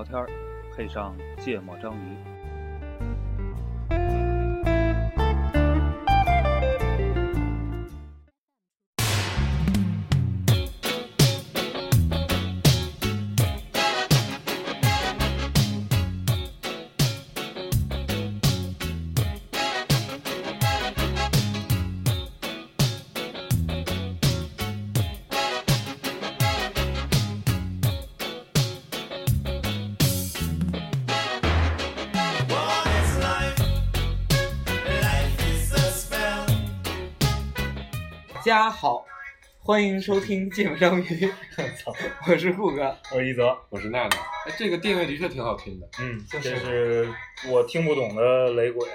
聊天儿，配上芥末章鱼。家好，欢迎收听《芥末章鱼》，我是顾哥。我是一泽，我是娜娜，哎，这个定位的确挺好听的。嗯，就这是我听不懂的雷鬼，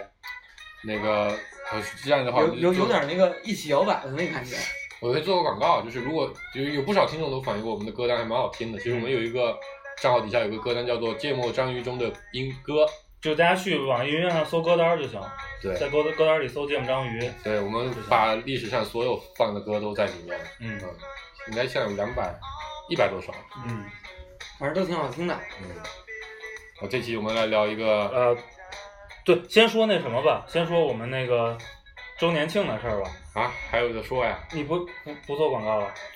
那个，呃，这样的话，有有有点那个一起摇摆的那感觉。我会做个广告，就是如果有有不少听众都反映过我们的歌单还蛮好听的。其实我们有一个账号底下有个歌单叫做《芥末章鱼中的音歌》，就大家去网易云音乐上搜歌单就行，对在歌歌单里搜《芥末章鱼》。对，我们把历史上所有放的歌都在里面。嗯嗯，应该现在有两百一百多首。嗯，反正都挺好听的。嗯，好，这期我们来聊一个，呃，对，先说那什么吧，先说我们那个周年庆的事儿吧。啊，还有的说呀，你不不不做广告了，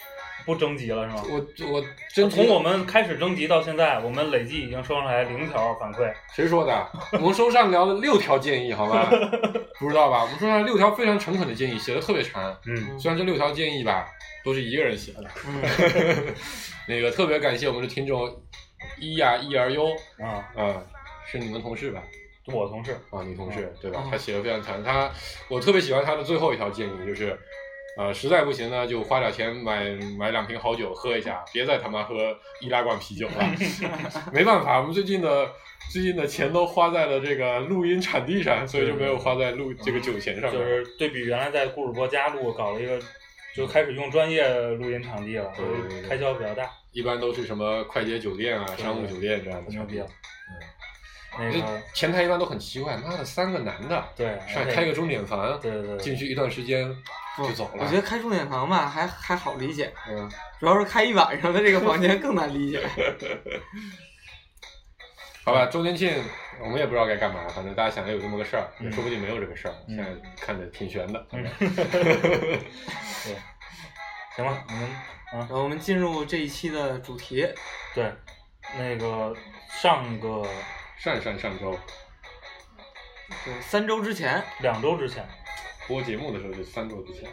不征集了是吗？我我真从我们开始征集到现在，我们累计已经收上来零条反馈。谁说的？我们收上聊了六条建议，好吧？不知道吧？我们收上六条非常诚恳的建议，写的特别长。嗯虽然这六条建议吧，都是一个人写的。嗯，那个特别感谢我们的听众一呀一儿优，啊，啊，是你们同事吧？我同事，啊，你同事对吧哦？他写的非常长，他我特别喜欢他的最后一条建议，就是。呃，实在不行呢，就花点钱买买两瓶好酒喝一下，别再他妈喝易拉罐啤酒了。没办法，我们最近的最近的钱都花在了这个录音场地上，所以就没有花在录这个酒钱上面。就是对比原来在故事播家录搞了一个，就开始用专业录音场地了，开销比较大。一般都是什么快捷酒店啊、商务酒店这样的牛逼了场地。那这个前台一般都很奇怪，妈的，三个男的，对，上开个钟点房，对对对，进去一段时间不就走了。我觉得开重点房吧，还还好理解，嗯，主要是开一晚上的这个房间更难理解。好吧，周年庆我们也不知道该干嘛，反正大家想着有这么个事儿，嗯也说不定没有这个事儿，嗯现在看着挺悬的。嗯 对，行吧，我们啊然后我们进入这一期的主题，对，那个上个上上上周对，三周之前，两周之前播节目的时候就三周之前，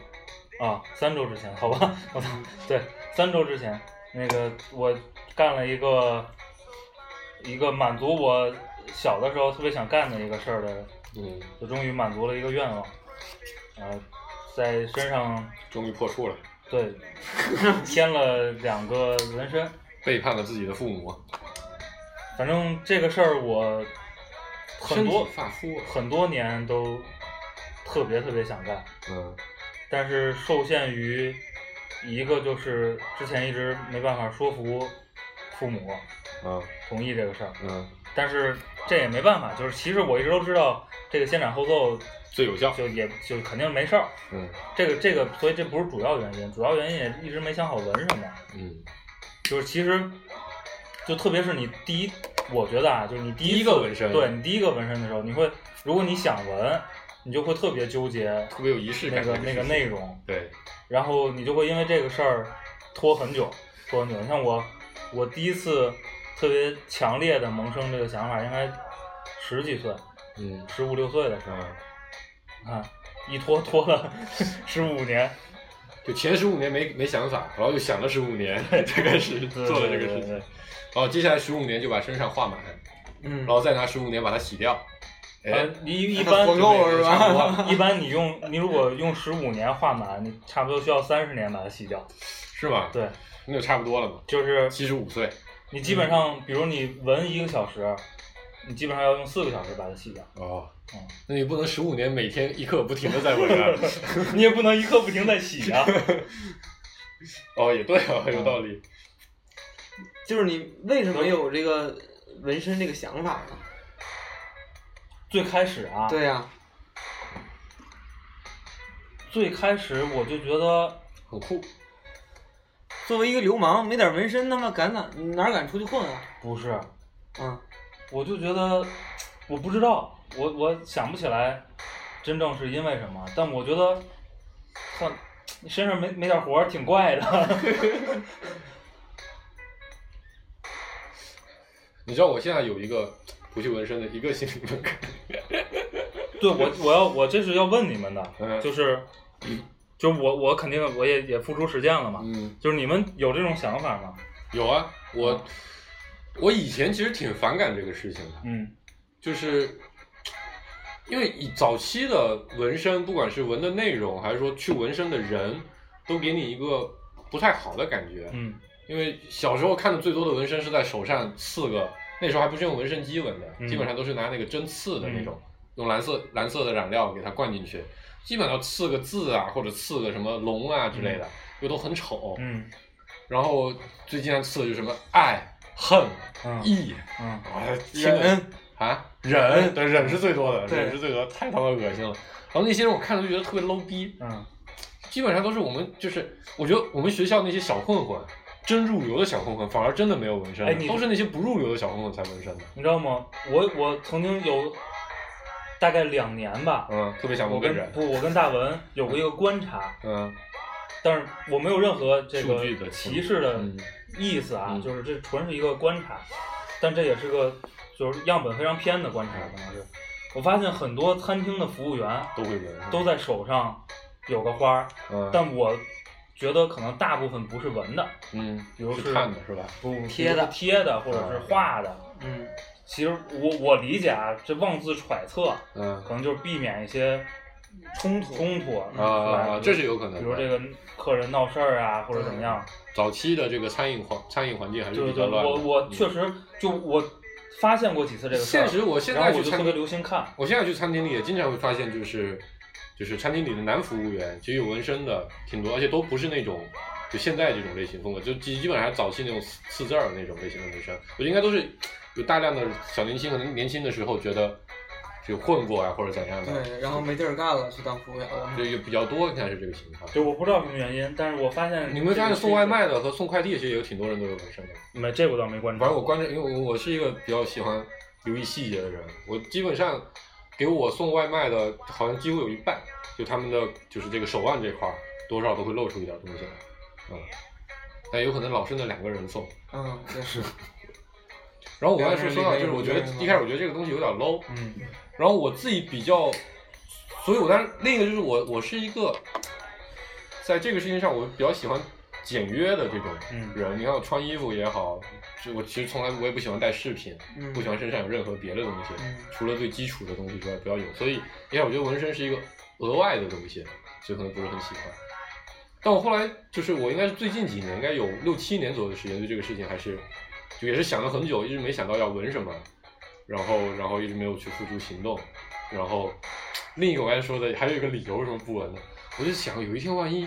啊，三周之前，好吧，我操，对，三周之前，那个我干了一个一个满足我小的时候特别想干的一个事儿的，嗯，就终于满足了一个愿望，呃，在身上终于破处了，对 添了两个纹身，背叛了自己的父母，反正这个事儿我很多很多年都特别特别想干，嗯。但是受限于一个就是之前一直没办法说服父母嗯。同意这个事儿，嗯，但是这也没办法，就是其实我一直都知道这个先斩后奏最有效，就也就肯定没事儿，嗯。这个这个所以这不是主要原因，主要原因也一直没想好纹什么，嗯，就是其实就特别是你第一，我觉得啊，就是你第第一个纹身。对你第一个纹身的时候，你会如果你想纹，你就会特别纠结特别有仪式感那个那个内容，对，然后你就会因为这个事儿拖很久，拖很久。你像我，我第一次特别强烈的萌生这个想法，应该十几岁，嗯十五六岁的时候，看一拖拖了十五年，就前十五年没没想法，然后就想了十五年才开始做了这个事情，然后接下来十五年就把身上画满，嗯然，后再拿十五年把它洗掉，哎呃，，一一般活够了是差不多吧？一般你用你如果用十五年画满，你差不多需要三十年把它洗掉。是吗？对，那就差不多了嘛，就是七十五岁，你基本上，比如你纹一个小时，你基本上要用四个小时把它洗掉。哦嗯，那你不能十五年每天一刻不停的在纹啊。你也不能一刻不停在洗啊。哦，也对啊，有道理。就是你为什么有这个纹身这个想法呢？最开始啊，对呀、最开始我就觉得很酷。作为一个流氓，没点纹身，他妈敢哪哪敢出去混啊？不是，嗯，我就觉得我不知道，我我想不起来真正是因为什么，但我觉得像你身上没没点活儿挺怪的。你知道我现在有一个不去纹身的一个心理门槛，对我我要我这是要问你们的，嗯就是就是我我肯定我也也付出实践了嘛，嗯，就是你们有这种想法吗？有啊，我我以前其实挺反感这个事情的，嗯就是因为以早期的纹身，不管是纹的内容，还是说去纹身的人，都给你一个不太好的感觉。嗯因为小时候看的最多的纹身是在手上刺个，那时候还不是用纹身机纹的，嗯基本上都是拿那个针刺的那种，用蓝色蓝色的染料给它灌进去，基本上刺个字啊，或者刺个什么龙啊之类的，又都很丑。嗯然后最经常刺的就是什么爱、恨、嗯义，嗯啊，忍啊，忍，对，忍是最多的，忍是最多，太他妈恶心了。然后那些人我看了就觉得特别 low 逼，嗯基本上都是我们就是，我觉得我们学校那些小混混，真入流的小混混，反而真的没有纹身的，哎你都是那些不入流的小混混才纹身的。你知道吗？我我曾经有大概两年吧，嗯，特别想我纹个人。跟不我跟大文有过一个观察，嗯但是我没有任何这个数据的歧视的嗯意思啊，嗯就是这纯是一个观察，但这也是个就是样本非常偏的观察，可能是我发现很多餐厅的服务员都会纹。都在手上有个花儿，嗯，但我觉得可能大部分不是纹的，嗯，比如是看的是吧？不贴的贴的或者是画的。嗯其实我我理解啊，这妄自揣测，嗯可能就是避免一些冲突冲突啊这是有可能的。比如这个客人闹事儿啊，或者怎么样。早期的这个餐饮环餐饮环境还是比较乱的。我我嗯确实就我发现过几次这个事儿，现实，我现然在去餐后我就特别流行看。我现在去餐厅里也经常会发现，就是就是餐厅里的男服务员其实有纹身的挺多，而且都不是那种就现在这种类型风格，就基基本上早期那种刺刺字儿那种类型的纹身。我觉得应该都是有大量的小年轻可能年轻的时候觉得就混过啊或者怎样的，对，然后没地儿干了，去当服务员了。就也比较多，应该是这个情况。对我不知道什么原因，但是我发现你们发现送外卖的和送快递其实也有挺多人都有纹身的。没这我倒没关注。反正我关注，因为我我是一个比较喜欢留意细节的人，我基本上给我送外卖的，好像几乎有一半，就他们的就是这个手腕这块儿，多少都会露出一点东西来，嗯，但有可能老是那两个人送。嗯，对，然后我刚才说说到，就是我觉得一开始我觉得这个东西有点 low，嗯然后我自己比较，所以我当时另一个就是我我是一个，在这个事情上我比较喜欢简约的这种嗯人。你看我穿衣服也好，就我其实从来我也不喜欢带饰品，嗯不喜欢身上有任何别的东西，嗯除了最基础的东西之外不要有。所以你看我觉得纹身是一个额外的东西，所以可能不是很喜欢。但我后来就是我应该是最近几年，应该有六七年左右的时间，对这个事情还是就也是想了很久，一直没想到要纹什么，然后然后一直没有去付诸行动。然后另一个我刚才说的还有一个理由为什么不纹呢？我就想有一天万一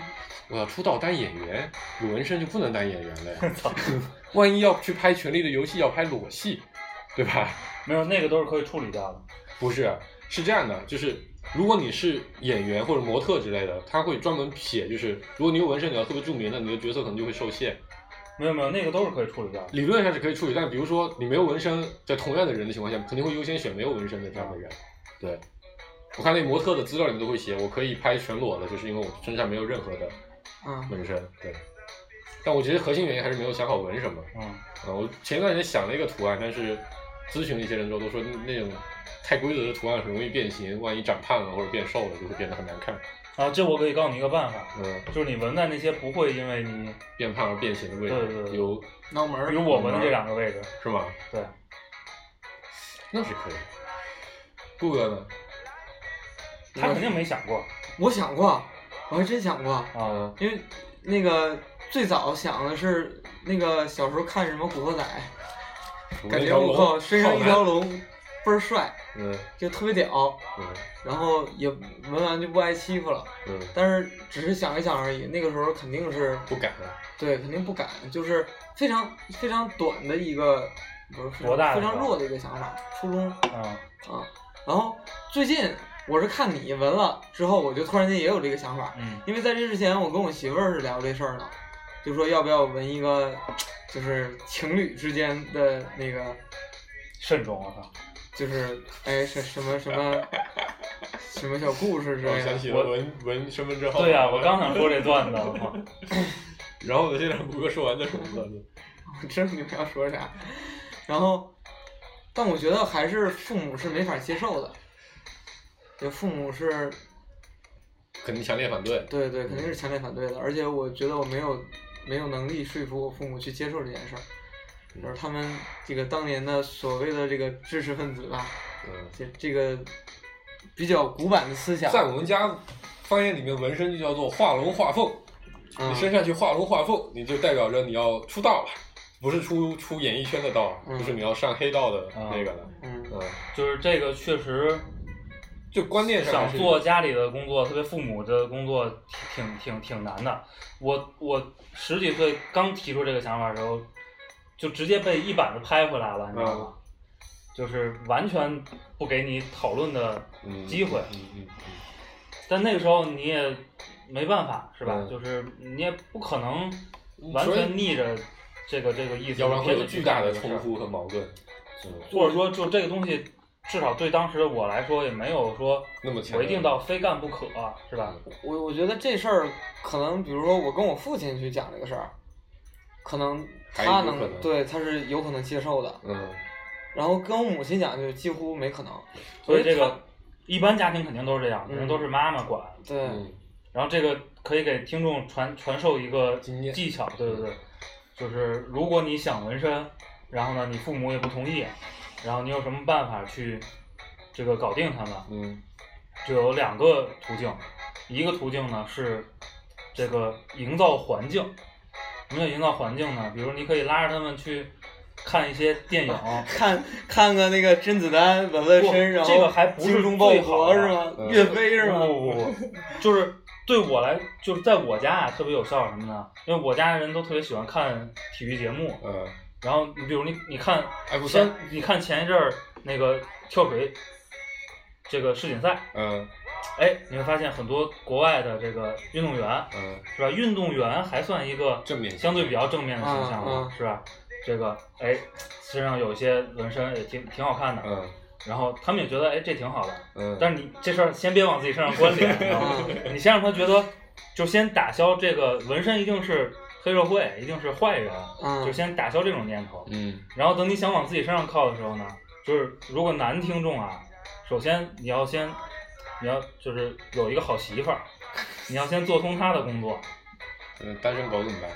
我要出道当演员，有纹身就不能当演员了呀。万一要去拍《权力的游戏》，要拍裸戏，对吧？没有那个都是可以处理掉的。不是，是这样的，就是如果你是演员或者模特之类的，他会专门写，就是如果你有纹身，你要特别著名的，你的角色可能就会受限。没有没有，那个都是可以处理掉的。理论上是可以处理，但比如说你没有纹身，在同样的人的情况下，肯定会优先选没有纹身的这样的人。对，我看那模特的资料里面都会写，我可以拍全裸的，就是因为我身上没有任何的嗯纹身。对，但我觉得核心原因还是没有想好纹什么。嗯，啊，我前一段时间想了一个图案，但是咨询了一些人之后，都说那种太规则的图案很容易变形，万一长胖了或者变瘦了，就会变得很难看。啊，这我可以告诉你一个办法，嗯，就是你纹在那些不会因为你，变胖而变形的位置对对对有脑门儿比如我纹的这两个位置，是吗？对，那是可以。顾哥呢？他肯定没想过我想过，我还真想过，啊。因为那个最早想的是那个小时候看什么《古惑仔》，感觉我靠身上一条龙倍儿帅，嗯就特别屌，嗯然后也文玩就不挨欺负了。嗯，但是只是想一想而已，那个时候肯定是不敢。对，肯定不敢，就是非常非常短的一个，不是非常非常弱的一个想法，初中啊，啊。然后最近我是看你纹了之后，我就突然间也有这个想法，嗯因为在这之前我跟我媳妇儿是聊这事儿呢，就说要不要纹一个，就是情侣之间的那个慎重，我操！就是哎什什么什么什么小故事之类的。我想起了我闻闻身份证号码。对呀、我刚想说这段子，我操！然后我，现在谷歌说完再说段子？我知道你们要说啥。然后，但我觉得还是父母是没法接受的。就父母是肯定强烈反对。对对，肯定是强烈反对的，而且我觉得我没有没有能力说服我父母去接受这件事儿，就是他们这个当年的所谓的这个知识分子吧，嗯，这这个比较古板的思想，在我们家方言里面，纹身就叫做画龙画凤。嗯。你身上去画龙画凤，你就代表着你要出道了，不是出出演艺圈的道，嗯。就是你要上黑道的啊那个了。嗯。嗯，就是这个确实就观念上想做家里的工作，特别父母的工作挺挺挺难的。我我十几岁刚提出这个想法的时候，就直接被一板子拍回来了，你知道吗？就是完全不给你讨论的嗯机会。嗯嗯但那个时候你也没办法，是吧？嗯就是你也不可能嗯，完全逆着这个这个意思，要不然会有巨大的冲突和矛盾。嗯，或者说就这个东西，至少对当时的我来说也没有说那么强我一定到非干不可，是吧？我我觉得这事儿可能，比如说我跟我父亲去讲这个事儿，可能他能能对他是有可能接受的，嗯然后跟我母亲讲就几乎没可能，所以这个一般家庭肯定都是这样，肯定嗯都是妈妈管。对，嗯然后这个可以给听众传传授一个经验技巧，对对对，就是如果你想纹身，然后呢你父母也不同意，然后你有什么办法去这个搞定他们？嗯就有两个途径，一个途径呢是这个营造环境。什么叫营造环境呢？比如你可以拉着他们去看一些电影，看看个那个甄子丹纹在身，然后这个还不是最好的是吗？嗯岳飞是吗？不不不不，就是对我来，就是在我家啊特别有效什么呢？因为我家人都特别喜欢看体育节目，嗯，然后你比如你你看 F 前三，你看前一阵儿那个跳水这个世锦赛，嗯哎，你会发现很多国外的这个运动员嗯是吧？运动员还算一个正面相对比较正面的形象了，是吧？这个哎，身上有一些纹身也挺挺好看的，嗯然后他们也觉得哎这挺好的，嗯，但是你这事儿先别往自己身上关联，你知道吗？你先让他觉得，就先打消这个纹身一定是黑社会，一定是坏人，嗯就先打消这种念头。嗯然后等你想往自己身上靠的时候呢，就是如果男听众啊，首先你要先，你要就是有一个好媳妇儿，你要先做通他的工作，嗯，单身狗怎么办？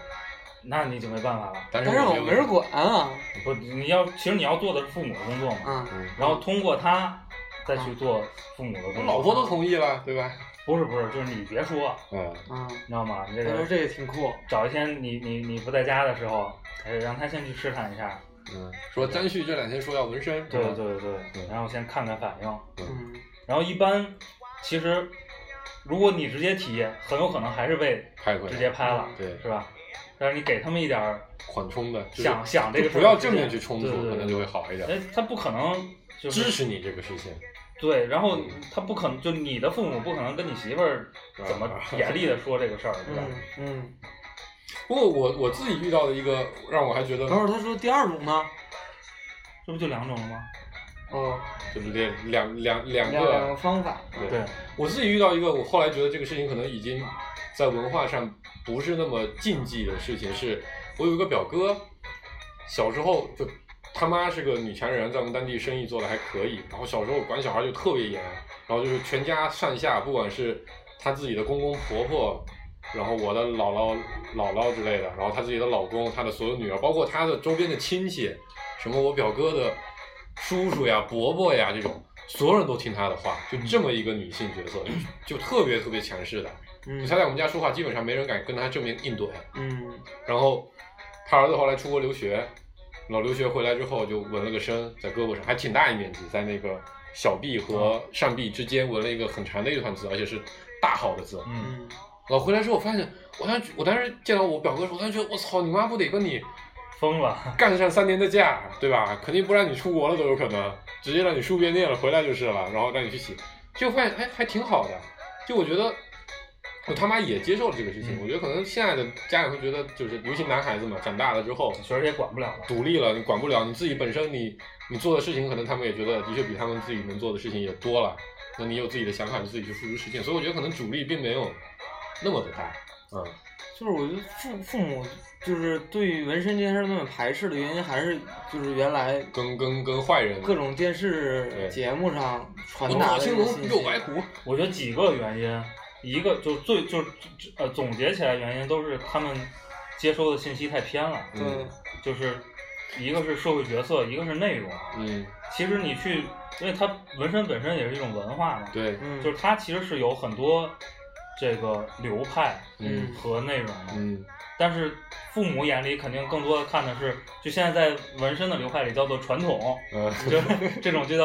那你就没办法了。单但身狗没是我没人管啊，不，你要其实你要做的是父母的工作嘛，嗯，嗯，然后通过他再去做父母的工作。我老婆都同意了，对吧？不是不是，就是你别说，嗯。嗯，你知道吗？你这个他说这个挺酷，找一天你你你不在家的时候，哎，让他先去试探一下，嗯，说张旭这两天说要纹身，对对对对，嗯。然后先看看反应，嗯。然后一般其实如果你直接提，很有可能还是被拍回来直接拍了，对是吧？但是你给他们一点儿缓冲的，就是想想这个事儿就不要正面去冲突，对对对可能就会好一点。哎，他不可能就是支持你这个事情，对，然后他不可能就你的父母不可能跟你媳妇儿怎么严厉的说这个事儿，对吧？嗯嗯。不过我我自己遇到的一个让我还觉得等会儿他说第二种呢？这不就两种了吗？哦，就是两两两两两两个个，方法。对对，我自己遇到一个，我后来觉得这个事情可能已经在文化上不是那么禁忌的事情，是我有一个表哥，小时候就他妈是个女强人，在我们当地生意做的还可以，然后小时候管小孩就特别严，然后就是全家上下，不管是他自己的公公婆婆。然后我的姥姥、姥姥之类的，然后她自己的老公、她的所有女儿，包括她的周边的亲戚，什么我表哥的叔叔呀、伯伯呀这种，所有人都听她的话，就这么一个女性角色，就特别特别强势的。嗯她在我们家说话，基本上没人敢跟她正面硬怼。嗯然后她儿子后来出国留学，老留学回来之后就纹了个身在胳膊上，还挺大一面积，在那个小臂和上臂之间纹了一个很长的一串字，而且是大号的字。嗯，嗯然后回来之后，我发现，我当时我当时见到我表哥的时候，我当时觉得我操，你妈不得跟你疯了，干上三年的架，对吧？肯定不让你出国了都有可能，直接让你书别念了回来就是了，然后让你去写，结果发现哎还挺好的，就我觉得我他妈也接受了这个事情。嗯我觉得可能现在的家长会觉得，就是尤其男孩子嘛，长大了之后确实也管不了了。独立了，你管不了，你自己本身你你做的事情，可能他们也觉得的确比他们自己能做的事情也多了。那你有自己的想法，你自己去付诸实践。所以我觉得可能阻力并没有那么的大。嗯，就是我觉得父父母就是对于纹身这件事儿那么排斥的原因，还是就是原来跟跟跟坏人各种电视节目上传龙达的这马青龙个信息。右白虎，我觉得几个原因，一个就最就是呃总结起来原因都是他们接收的信息太偏了，对嗯，就是一个是社会角色，一个是内容。嗯，其实你去，因为它纹身本身也是一种文化嘛，对，嗯，就是它其实是有很多这个流派嗯和内容的。嗯但是父母眼里肯定更多的看的是，就现在在纹身的流派里叫做传统，呃，就 这种就叫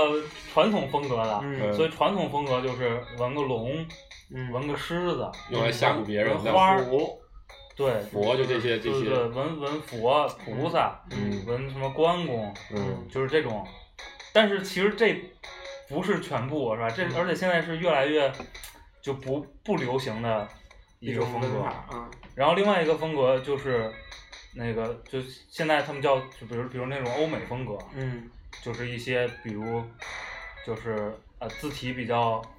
传统风格的。嗯所以传统风格就是纹个龙，嗯纹个狮子，用来吓唬别人花儿，对，佛就这些这些对对，纹纹佛、菩萨，嗯纹什么关公，嗯就是这种。但是其实这不是全部，是吧？这而且现在是越来越就不不流行的一一个风格。然后另外一个风格就是那个，就现在他们叫，就比如比如那种欧美风格，嗯就是一些比如就是呃字体比较炫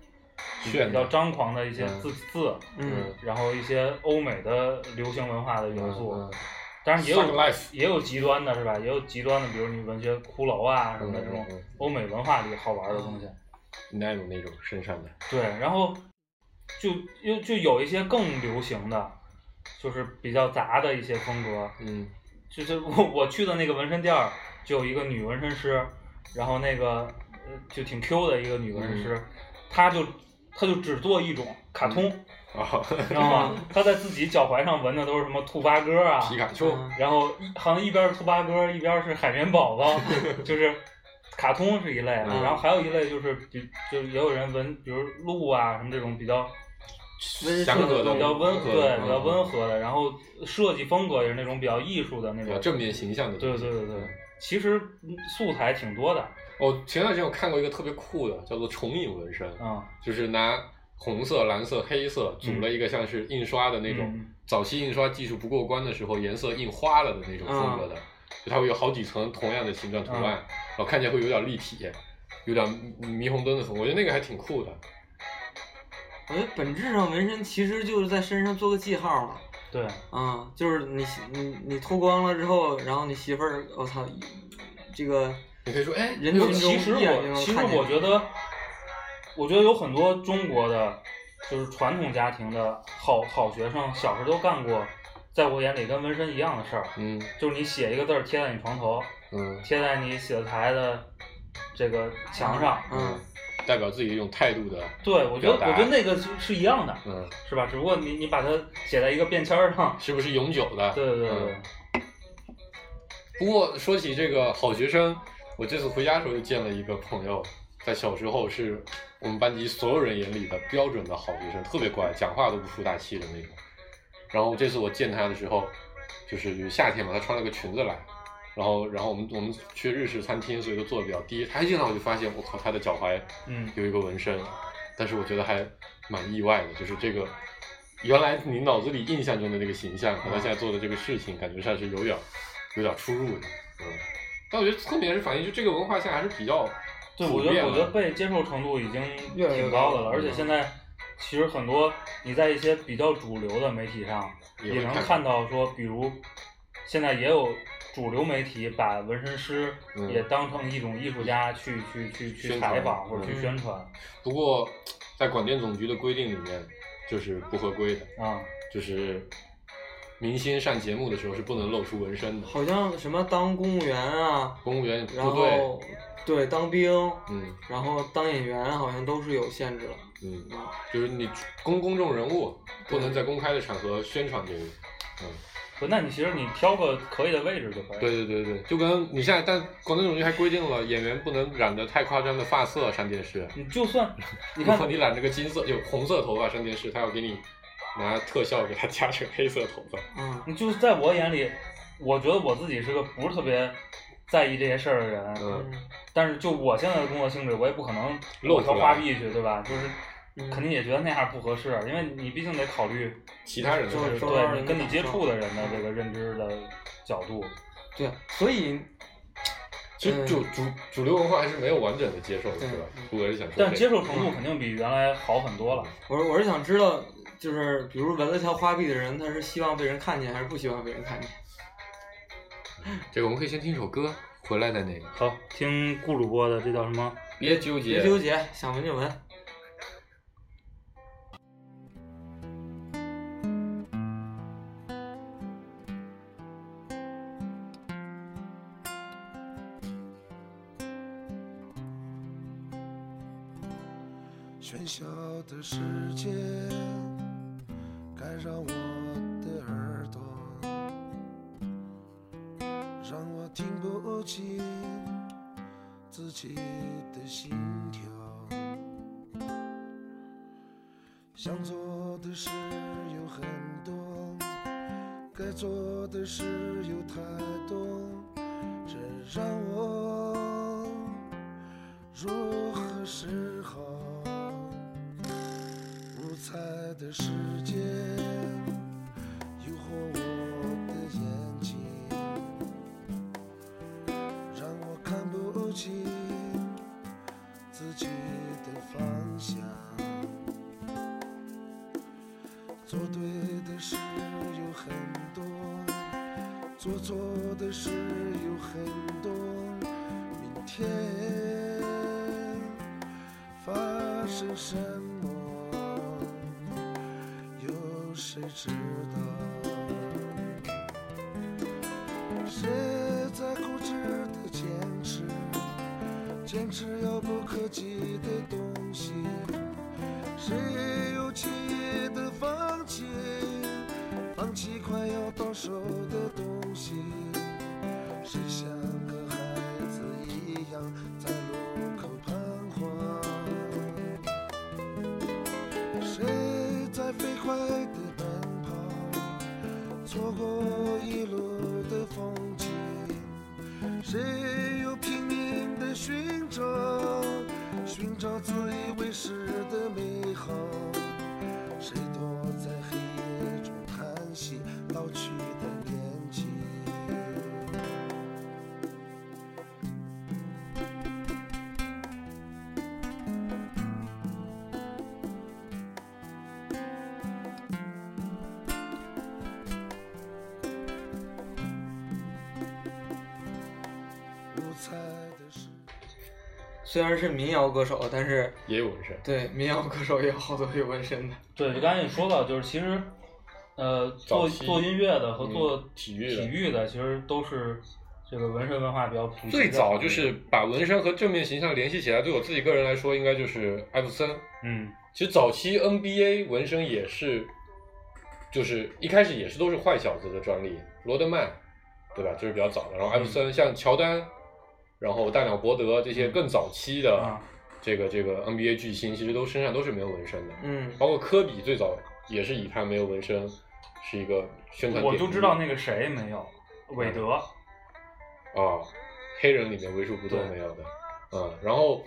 比较张狂的一些嗯字、字，嗯然后一些欧美的流行文化的元素。嗯当然也有也有极端的是吧？也有极端的，比如你文学骷髅啊什么的这种欧美文化里好玩的东西。那种那种身上的，对，然后就又就有一些更流行的，就是比较杂的一些风格。嗯就是我我去的那个纹身店儿，就有一个女纹身师，然后那个呃就挺 Q 的一个女纹身师，嗯她就她就只做一种卡通，啊，你知道吗？他在自己脚踝上纹的都是什么兔八哥啊，皮卡丘，嗯然后好像一边是兔八哥，一边是海绵宝宝，就是卡通是一类，嗯。然后还有一类就是比就也有人纹，比如鹿啊什么这种比较温祥和的比较温和对比较嗯温和的，然后设计风格也是那种比较艺术的那种正面形象的，对对对对，其实嗯素材挺多的，哦，前段时间我看过一个特别酷的，叫做重影纹身，嗯就是拿红色、蓝色、黑色组了一个像是印刷的那种，嗯早期印刷技术不过关的时候，颜色印花了的那种风格的，就它会有好几层同样的形状图案，嗯然后看起来会有点立体，有点霓虹灯的风格，我觉得那个还挺酷的。我觉得本质上纹身其实就是在身上做个记号嘛。对，啊、就是你你你脱光了之后，然后你媳妇儿，我操，这个你可以说，哎，人群中其实我其实我觉得，我觉得有很多中国的，就是传统家庭的好好学生，小时候都干过，在我眼里跟纹身一样的事儿，嗯。就是你写一个字儿贴在你床头，嗯。贴在你写字台的这个墙上。嗯，代表自己一种态度的，对，我觉得我觉得那个是是一样的，嗯，是吧？只不过你你把它写在一个便签儿上，是不是永久的？对对对对。嗯，不过说起这个好学生，我这次回家的时候又见了一个朋友，在小时候是我们班级所有人眼里的标准的好学生，特别乖，讲话都不出大气的那种。然后这次我见他的时候，就是夏天嘛，他穿了个裙子来，然后然后我们我们去日式餐厅，所以都坐的比较低。他一进来我就发现，我靠，他的脚踝嗯有一个纹身，但是我觉得还蛮意外的，就是这个原来你脑子里印象中的那个形象，和他现在做的这个事情，感觉上是有点有点出入的，嗯。但我觉得侧面是反映，就这个文化现在还是比较对，我觉得我觉得被接受程度已经挺高的了，而且现在其实很多你在一些比较主流的媒体上也能看看到说，比如现在也有主流媒体把纹身师嗯也当成一种艺术家去去去去采访或者去嗯。宣传不过在广电总局的规定里面，就是不合规的，啊，就是明星上节目的时候是不能露出纹身的，好像什么当公务员啊，公务员然部队，后对当兵，嗯然后当演员好像都是有限制的。嗯，啊，就是你公公众人物不能在公开的场合宣传这个，嗯。不，那你其实你挑个可以的位置就可以。对对对对，就跟你现在，但广电总局还规定了，演员不能染的太夸张的发色上电视。你就算你看你染这个金色就红色头发上电视，他要给你拿特效给他加成黑色头发。嗯就是在我眼里，我觉得我自己是个不是特别在意这些事儿的人，嗯嗯但是就我现在的工作性质，我也不可能露出来我挑花臂去，对吧？就是嗯肯定也觉得那样不合适，因为你毕竟得考虑其他人的就就是对你跟你接触的人的这个认知的角度。对啊，所以 其实主主主流文化还是没有完整的接受的，对是吧嗯？我是想说，但接受程度肯定比原来好很多了。我是我是想知道，就是比如纹了条花臂的人，他是希望被人看见，还是不希望被人看见？这个我们可以先听一首歌，回来再那个。好，听顾主播的这叫什么？别纠结，别纠结，想纹就纹。喧嚣的世界，干扰我的耳朵，让我听不清自己的心跳。想做的事有很多，该做的事有太多，这让我如何是好？爱的世界。知道？谁在固执的坚持，坚持遥不可及的东西？谁又轻易的放弃，放弃快要到手着自虽然是民谣歌手，但是也有纹身。对民谣歌手也有好多有纹身的。对，就刚才也说到，就是其实，呃，做做音乐的和嗯做体育的体育的，其实都是这个纹身文化比较普及。最早就是把纹身和正面形象联系起来，对我自己个人来说，应该就是艾弗森。嗯，其实早期 NBA 纹身也是，就是一开始也是都是坏小子的专利，罗德曼，对吧？就是比较早的。然后艾弗森，像乔丹，然后大鸟伯德这些更早期的啊这个这个 NBA 巨星，其实都身上都是没有纹身的。嗯，包括科比最早也是以他没有纹身是一个宣传。我就知道那个谁没有，韦德。啊，黑人里面为数不多没有的，嗯，然后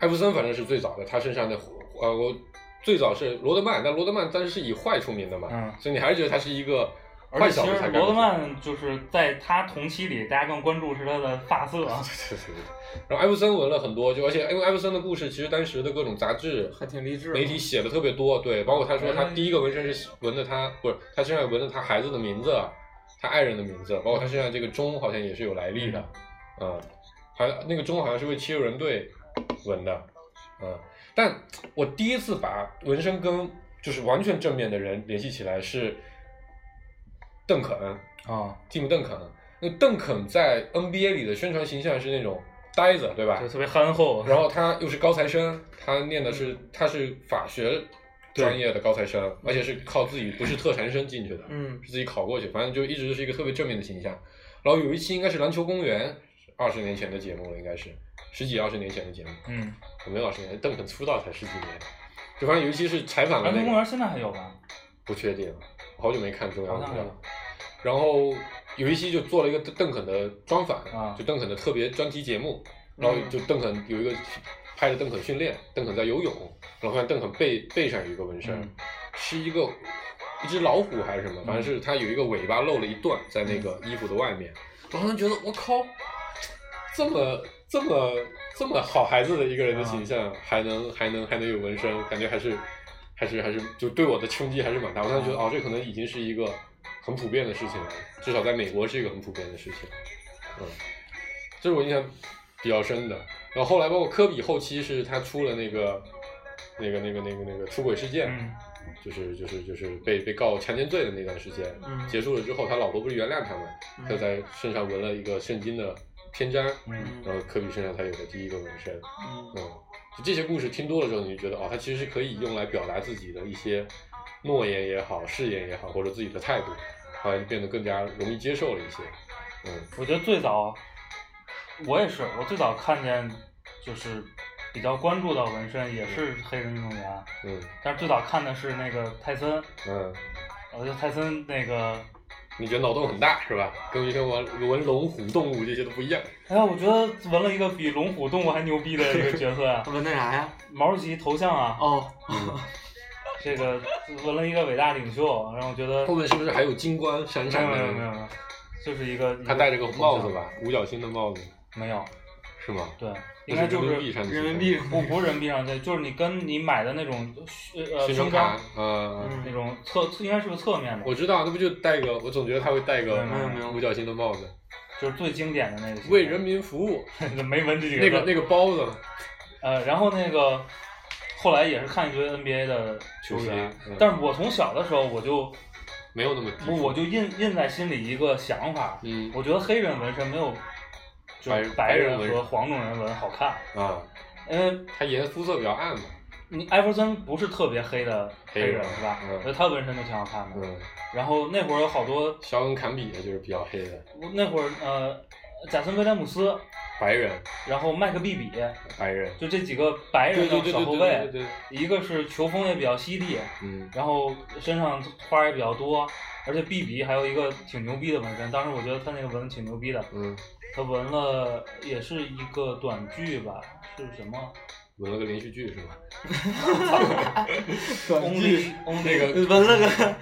艾弗森反正是最早的，他身上的呃，我最早是罗德曼，但罗德曼当时是以坏出名的嘛，嗯所以你还是觉得他是一个而且其实罗德曼就是在他同期里，大家更关注是他的发色。对对对对，然后艾弗森纹了很多，就而且因为艾弗森的故事，其实当时的各种杂志还挺励志。媒体写的特别多，对，包括他说他第一个纹身是纹的他不是他身上纹的他孩子的名字，他爱人的名字，包括他身上这个钟好像也是有来历的，嗯，还那个钟好像是为七六人队纹的，嗯，但我第一次把纹身跟就是完全正面的人联系起来是邓肯，啊，蒂姆邓肯，那邓肯在 NBA 里的宣传形象是那种呆子，对吧就？特别憨厚。然后他又是高材生，他念的是他是法学专业的高材生，而且是靠自己不是特长生进去的，嗯是自己考过去，反正就一直是一个特别正面的形象。然后有一期应该是篮球公园，二十年前的节目了，应该是十几二十年前的节目，嗯，没有二十年，邓肯出道才十几年，就反正有一期是采访了篮球，公园现在还有吧？不确定，好久没看中央好像还有。了。然后有一期就做了一个邓肯的专访，啊。就邓肯的特别专题节目，然后就邓肯有一个拍着邓肯训练，邓肯在游泳，然后发现邓肯背背上有一个纹身，嗯。是一个一只老虎还是什么，反正是它有一个尾巴露了一段在那个衣服的外面，然后他觉得我靠，这么这么这么好孩子的一个人的形象，还能还能还能有纹身，感觉还是还是还是就对我的冲击还是蛮大。我当时觉得哦，这可能已经是一个很普遍的事情了，至少在美国是一个很普遍的事情。嗯，这是我印象比较深的。然后后来包括科比后期是他出了那个那个那个那个那个出轨事件，嗯就是就是就是被被告强奸罪的那段时间、嗯结束了之后，他老婆不是原谅他们，嗯他在身上纹了一个圣经的篇章，嗯然后科比身上才有的第一个纹身。嗯嗯，就这些故事听多了之后，你就觉得哦，它其实是可以用来表达自己的一些诺言也好、誓言也好，或者自己的态度，好像就变得更加容易接受了一些。嗯。我觉得最早，我也是，我最早看见就是比较关注到纹身，也是黑人运动员，嗯。但是最早看的是那个泰森，嗯，我觉得泰森那个，你觉得脑洞很大是吧？跟一些纹纹龙虎动物这些都不一样。哎呀，我觉得纹了一个比龙虎动物还牛逼的一个角色啊、纹的啥呀？毛主席头像啊，哦，这个纹了一个伟大领袖，然后我觉得后面是不是还有金冠闪没有闪的？没有没有没有，就是一个他戴着个帽子？吧，五角星的帽子没有，是吗？对，那应该就是人民币不不是人民币上对，就是你跟你买的那种呃呃宣传胸章卡，呃，嗯那种侧应该是个侧面的，我知道，那不就戴个？我总觉得他会戴个没有没有。五角星的帽子，就是最经典的那个为人民服务。没闻这几个字那个那个包子，呃，然后那个后来也是看一堆 NBA 的球员，嗯但是我从小的时候我就没有那么低不我就印印在心里一个想法，嗯。我觉得黑人纹身没有就白是白人和黄种人纹好看，啊，因为他颜肤色比较暗嘛，你艾弗森不是特别黑的黑黑人是吧？嗯。我觉得他纹身就挺好看的。嗯，然后那会儿有好多，肖恩坎比的就是比较黑的那会儿呃，贾森威廉姆斯，白人，然后麦克毕比，白人，就这几个白人的小后卫，对对对，一个是球风也比较犀利，嗯。然后身上花也比较多，而且毕比还有一个挺牛逼的纹身，当时我觉得他那个纹挺牛逼的，嗯，他纹了也是一个短剧吧，是什么纹了个连续剧是吗？短剧那个纹了个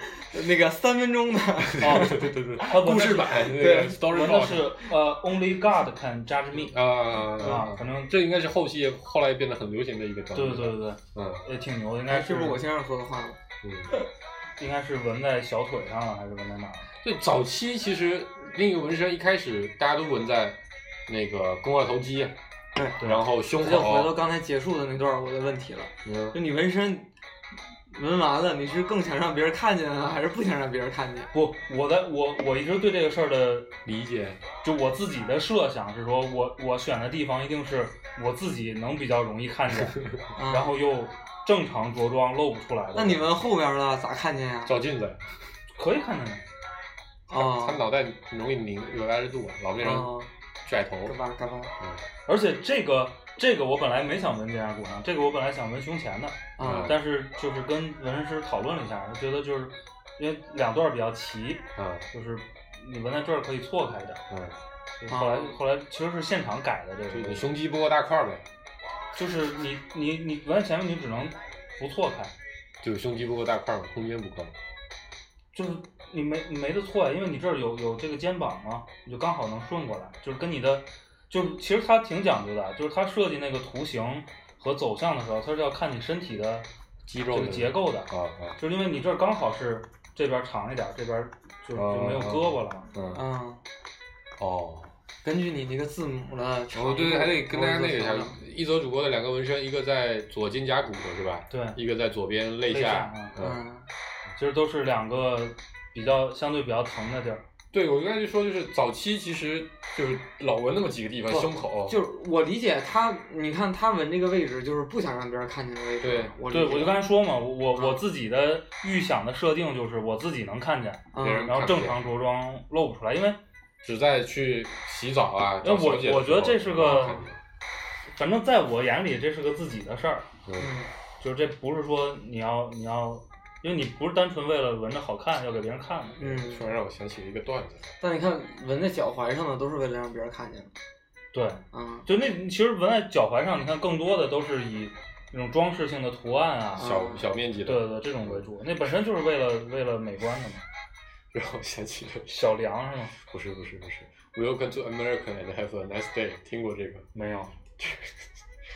那个三分钟的，哦，对对对对，他 故事版那对纹的是呃 Only God can judge me，啊啊反正这应该是后期后来变得很流行的一个短对语，对对对，嗯也挺牛的，应该是不是我先生说的话吗？嗯。应该是纹在小腿上了，还是纹在哪儿？就，早期其实另一个纹身一开始大家都纹在那个肱二头肌，对，然后胸这就回到，刚才结束的那段我的问题了，嗯就你纹身纹完了，你是更想让别人看见啊，还是不想让别人看见？不，我的我我一直对这个事儿的，理解，就我自己的设想是说，我我选的地方一定是我自己能比较容易看见，啊、然后又正常着装露不出来的。那你们后边呢咋看见呀？照镜子，可以看见的，他哦，脑袋容易拧有压制度，老变成哦，拽头，干巴干巴嗯。而且这个这个我本来没想纹肩胛骨上，这个我本来想纹胸前的，啊但是就是跟纹身师讨论了一下，觉得就是因为两段比较齐，啊就是你纹在这儿可以错开一点。嗯，后来啊后来其实是现场改的这个就你，胸肌不够大块儿呗，就是你你你完全前面你只能不错开，就是胸肌不够大块空间不够，就是你没你没得错呀，因为你这儿有有这个肩膀嘛，你就刚好能顺过来，就是跟你的，就是其实它挺讲究的，就是它设计那个图形和走向的时候，它是要看你身体的这个肌肉的结构的，啊啊，就是因为你这儿刚好是这边长一点，这边就就没有胳膊了嘛。嗯，嗯，哦。根据你那个字母的长度，哦，对对，还得跟大家那个一下一泽主播的两个纹身，一个在左肩胛骨是吧？对一个在左边肋肋下下嗯，其实都是两个比较相对比较疼的地儿。对，我刚才就说，就是早期其实就是老纹那么几个地方，胸口，就是我理解他，你看他纹这个位置，就是不想让别人看见的位置。对对，我对我就刚才说嘛，我我自己的预想的设定就是我自己能看见，然后正常着装露不出来，因为只在去洗澡啊。那我我觉得这是个反正在我眼里这是个自己的事儿，嗯嗯就是这不是说你要你要，因为你不是单纯为了闻着好看要给别人看的。嗯，突然让我想起了一个段子，但你看纹在脚踝上的都是为了让别人看见的。对，嗯就那其实纹在脚踝上，你看更多的都是以那种装饰性的图案啊，小嗯小面积的，对对对，这种为主。那本身就是为了为了美观的嘛。然后想起了小梁是吗？不是不是不是，Welcome to America and have a nice day，听过这个？没有。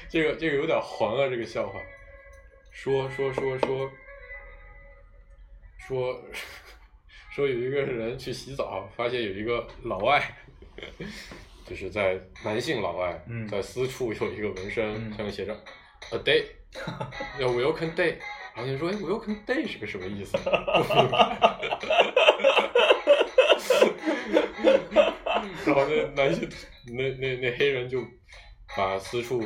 这个这个有点黄啊，这个笑话。说说说说说 说有一个人去洗澡，发现有一个老外，就是在男性老外，嗯在私处有一个纹身，嗯上面写着 a day，要 welcome day。然后就说，哎，welcome day 是个什么意思？然后那男性那那那黑人就把私处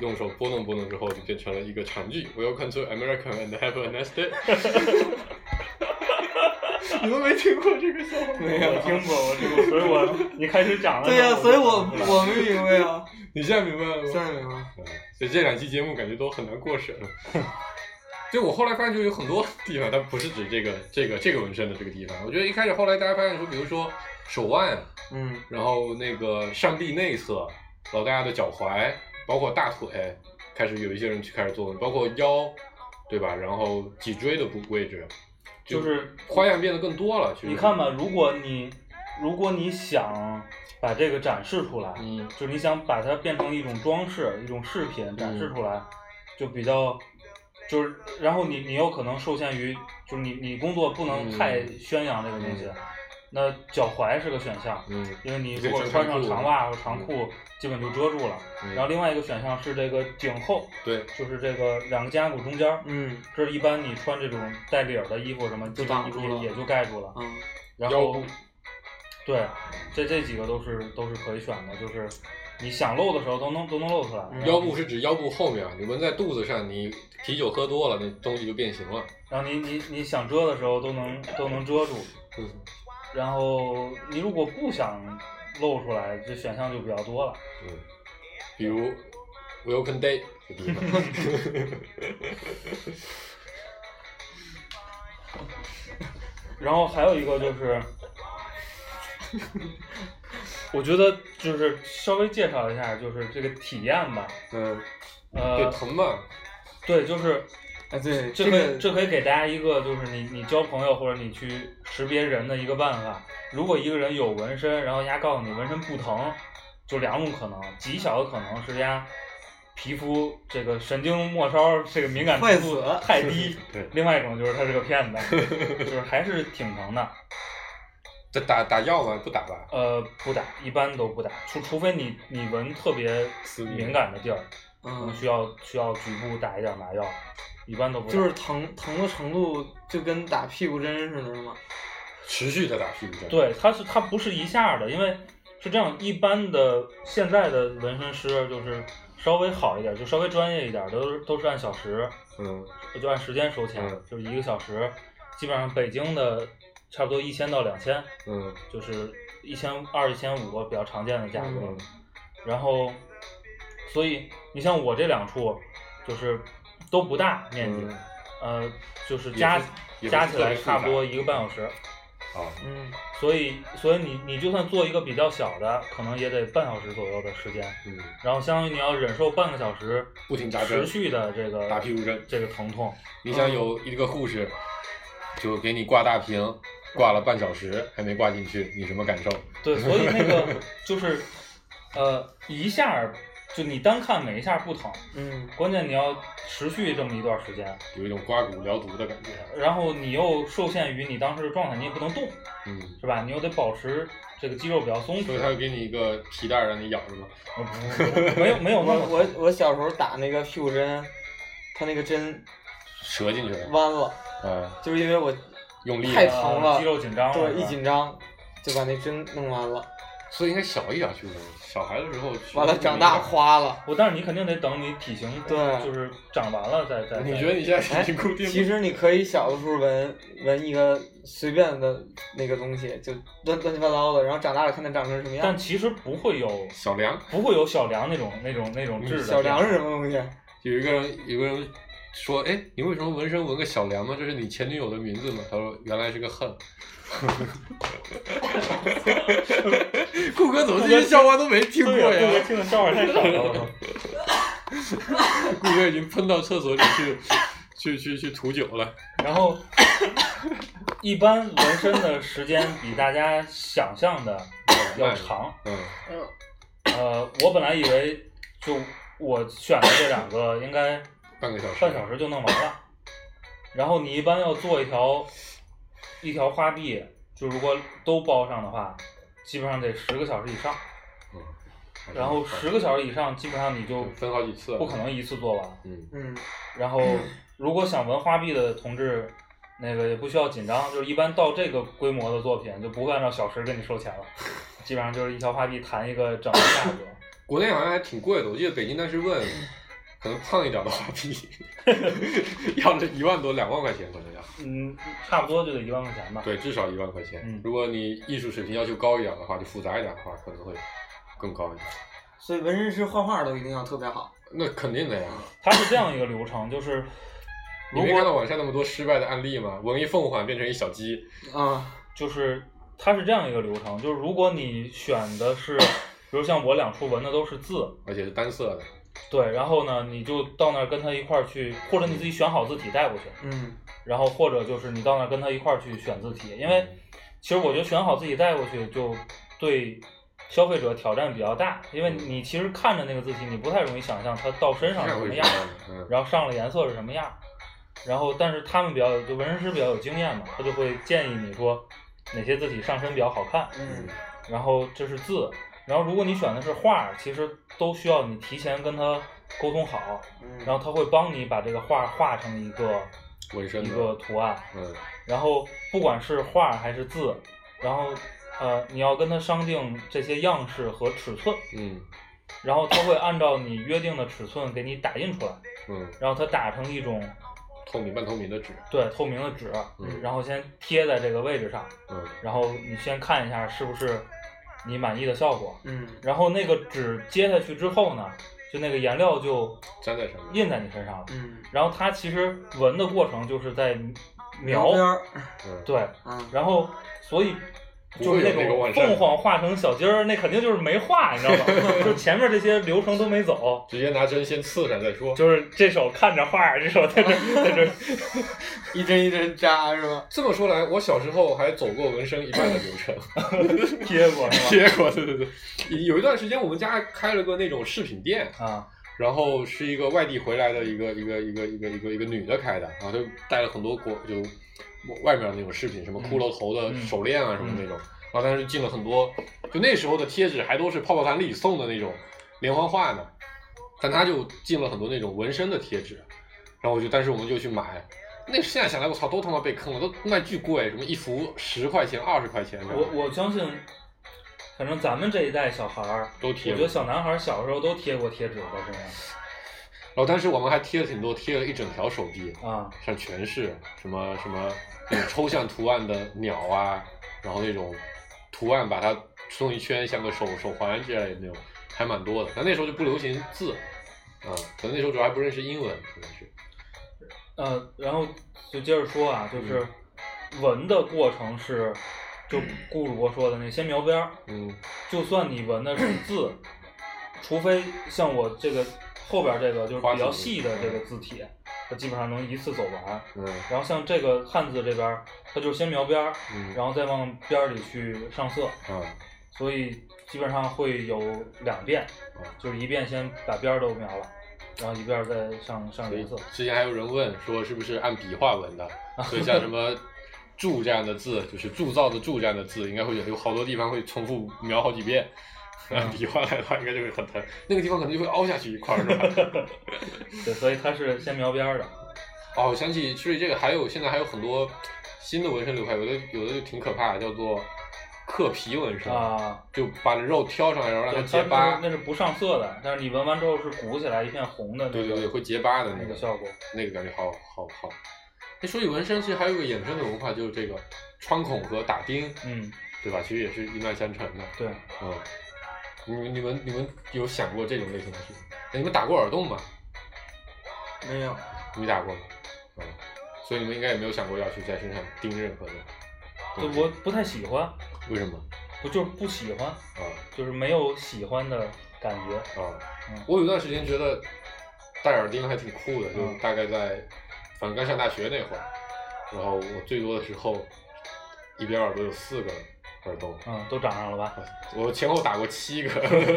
用手拨弄拨弄之后，就变成了一个长句：Welcome to America and have a nice day。你们没听过这个笑话？没有听过，我听过，所以我你开始讲了。对呀、所以我我没明白呀，你现在明白了吗？现在明白。嗯所以这两期节目感觉都很难过审。就我后来发现，就有很多地方，它不是指这个这个这个纹身的这个地方。我觉得一开始后来大家发现说，比如说手腕，嗯然后那个上臂内侧，老大家的脚踝，包括大腿，开始有一些人去开始做纹，包括腰，对吧？然后脊椎的部位置，就是花样变得更多了。你看吧，如果你如果你想把这个展示出来，嗯就是你想把它变成一种装饰、一种饰品展示出来，就比较，就是然后你你有可能受限于，就是你你工作不能嗯。太宣扬这个东西，那脚踝是个选项，嗯因为你如果穿上长袜或长裤，基本就遮住了。嗯。然后另外一个选项是这个颈后，对，就是这个两个肩胛骨中间儿，嗯。这是一般你穿这种带领儿的衣服什么，就基本挡住了也也就盖住了。嗯。然后，对，这这几个都是都是可以选的，就是你想露的时候都能都能露出来。嗯腰部是指腰部后面，啊，你纹在肚子上，你啤酒喝多了，那东西就变形了。然后你你你想遮的时候都能都能遮住。嗯然后你如果不想露出来，这选项就比较多了。嗯，比如 Welcome Day 的地方。然后还有一个就是，我觉得就是稍微介绍一下，就是这个体验吧。嗯，呃对，，疼嘛。对，就是哎对，这可以个这可以给大家一个就是你你交朋友或者你去识别人的一个办法。如果一个人有纹身，然后人家告诉你纹身不疼，就两种可能，极小的可能是人家皮肤这个神经末梢这个敏感程度太低 对，另外一种就是他是个骗子，就是还是挺疼的。这打打药吗？不打吧？呃，不打，一般都不打，除除非你你纹特别敏感的地儿，可嗯能需要需要局部打一点麻药，一般都不打。就是疼疼的程度就跟打屁股针似的是吗？持续的打屁股针。，对，它是它不是一下的，因为是这样，一般的现在的纹身师就是稍微好一点，就稍微专业一点，都是都是按小时，嗯就按时间收钱，嗯就是一个小时，基本上北京的差不多一千到两千，嗯就是一千二、一千五比较常见的价格。嗯然后，所以你像我这两处，就是都不大面积，嗯呃，就是加加起来差不多一个半小时。啊，嗯所以，所以你你就算做一个比较小的，可能也得半小时左右的时间，嗯，然后相当于你要忍受半个小时不停扎针持续的这个打屁股针这个疼痛。你想有一个护士，就给你挂大屏，挂了半小时还没挂进去，你什么感受？对，所以那个就是，呃，一下就你单看每一下不疼，嗯关键你要持续这么一段时间，有一种刮骨疗毒的感觉。然后你又受限于你当时的状态，你也不能动，嗯，是吧？你又得保持这个肌肉比较松弛。所以他就给你一个皮带让你咬着吗？没有没有那我么我我小时候打那个屁股针，它那个针折进去了，弯了，嗯，就是因为我用力太疼了肌肉紧张了，对一紧张就把那针弄完了，所以应该小一点去纹。小孩子时候去完了长大花了。我，但是你肯定得等你体型对就是长完了再再。你觉得你现在哎已经固定了？其实你可以小的时候纹纹一个随便的那个东西，就乱乱七八糟的，然后长大了看它长成什么样。但其实不会有小梁不会有小梁那种那种那种质的。小梁是什么东西？有一个人，有个人说，哎，你为什么纹身纹个小梁吗？这是你前女友的名字吗？他说原来是个恨。顾哥怎么这些笑话都没听过对呀，顾哥呀？听的笑话太少了！顾哥已经喷到厕所里去，去去去吐酒了。然后，一般纹身的时间比大家想象的要长。嗯呃，我本来以为就我选的这两个应该半个小时。半小时就弄完了。然后你一般要做一条一条花臂，就如果都包上的话，基本上得十个小时以上。嗯。然后十个小时以上，基本上你就分好几次不可能一次做完。嗯嗯然后，如果想纹花臂的同志，那个也不需要紧张，就是一般到这个规模的作品，就不会按照小时给你收钱了，基本上就是一条花臂谈一个整的价格。国内好像还挺贵的，我记得北京当时问，可能胖一点的花臂，要这一万多两万块钱可能要。嗯，差不多就得一万块钱吧。对，至少一万块钱。嗯如果你艺术水平要求高一点的话，就复杂一点的话，可能会更高一点。所以纹身师画画都一定要特别好。那肯定的呀。它是这样一个流程，就是如你没看到网上那么多失败的案例吗？纹一凤凰变成一小鸡，啊，就是它是这样一个流程，就是如果你选的是，比如像我两处纹的都是字，而且是单色的。对，然后呢，你就到那儿跟他一块儿去，或者你自己选好字体带过去，嗯。然后或者就是你到那儿跟他一块儿去选字体，因为其实我觉得选好字体带过去就对消费者挑战比较大，因为你其实看着那个字体，你不太容易想象它到身上是什么样，嗯，然后上了颜色是什么样，然后但是他们比较就纹身师比较有经验嘛，他就会建议你说哪些字体上身比较好看，嗯。然后这是字，然后如果你选的是画，其实都需要你提前跟他沟通好，嗯，然后他会帮你把这个画画成一个一纹身一个图案，嗯。然后不管是画还是字，然后呃你要跟他商定这些样式和尺寸，嗯。然后他会按照你约定的尺寸给你打印出来，嗯，然后他打成一种透明半透明的纸，对透明的纸，嗯然后先贴在这个位置上，嗯然后你先看一下是不是你满意的效果，嗯。然后那个纸接下去之后呢，就那个颜料就粘在上。面。印在你身上了。嗯，然后它其实纹的过程就是在描，对，嗯。然后所以就是那个网站凤凰化成小鸡儿，那肯定就是没化，你知道吧？就前面这些流程都没走，直接拿针先刺上再说。就是这手看着画，这手在这在这，一针一针扎是吧？这么说来，我小时候还走过纹身一半的流程，贴过是吧？贴过，对对对。有一段时间，我们家开了个那种饰品店，啊，然后是一个外地回来的一个一个一个一个一个一个女的开的，然后就带了很多国就外面的那种饰品，什么骷髅头的嗯手链啊什么那种，然后当时进了很多，就那时候的贴纸还都是泡泡糖里送的那种连环画呢，但他就进了很多那种纹身的贴纸，然后我就但是我们就去买。那现在想来，我操，都他妈被坑了，都卖巨贵，什么一幅十块钱、二十块钱，我我相信，反正咱们这一代小孩儿，都贴。我觉得小男孩儿小时候都贴过贴纸在身上然后当时我们还贴了挺多，贴了一整条手臂，啊，上全是什么什么抽象图案的鸟啊，然后那种图案把它送一圈，像个手手环之类的那种，还蛮多的。但那时候就不流行字，啊、可能那时候主要还不认识英文，可能是。呃，然后就接着说啊，就是纹的过程是，就顾主播说的那先描边儿，嗯就算你纹的是字，除非像我这个后边儿这个就是比较细的这个字体，它基本上能一次走完。嗯然后像这个汉字这边儿，它就是先描边儿，嗯然后再往边儿里去上色，嗯所以基本上会有两遍，就是一遍先把边儿都描了，然后一遍再上上颜色。之前还有人问说是不是按笔画纹的，所以像什么“铸”这样的字，就是铸造的“铸”这样的字，应该会有有好多地方会重复描好几遍。按笔画来的话，应该就会很疼，那个地方可能就会凹下去一块儿，是吧？对，所以它是先描边儿的。哦，我想起，所以这个还有现在还有很多新的纹身流派，有的有的就挺可怕的，叫做刻皮纹身，啊，就把肉挑上来，然后让它结疤。那是不上色的，但是你纹完之后是鼓起来一片红的那个，对对对，会结疤的那那个效果。那个感觉好好好。那，说起纹身，其实还有一个衍生的文化，就是这个穿孔和打钉，嗯，对吧？其实也是一脉相承的。对，嗯，你们你们你们有想过这种类型的事情？哎你们打过耳洞吗？没有，没打过吗？嗯，所以你们应该也没有想过要去在身上钉任何的就。我不太喜欢，为什么？不就是不喜欢，啊就是没有喜欢的感觉。啊嗯！我有段时间觉得戴耳钉还挺酷的，就嗯大概在反正刚上大学那会儿，然后我最多的时候一边耳朵有四个耳洞。嗯，都长上了吧？我前后打过七个，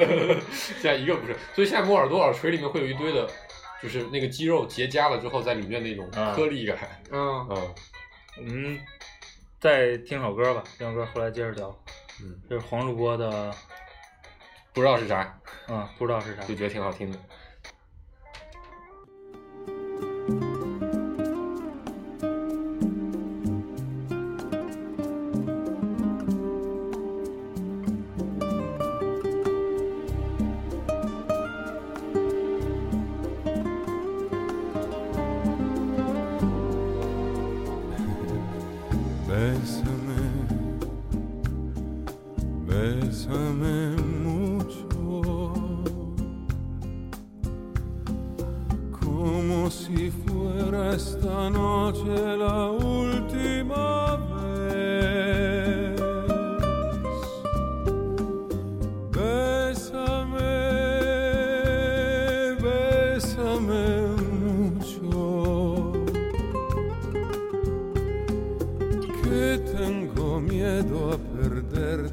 现在一个不是，所以现在摸耳朵耳垂里面会有一堆的，就是那个肌肉结痂了之后在里面那种啊颗粒感，嗯，嗯我们再听首歌吧，听首歌回来接着聊。嗯，这是黄主播的，不知道是啥，嗯，不知道是啥。就觉得挺好听的。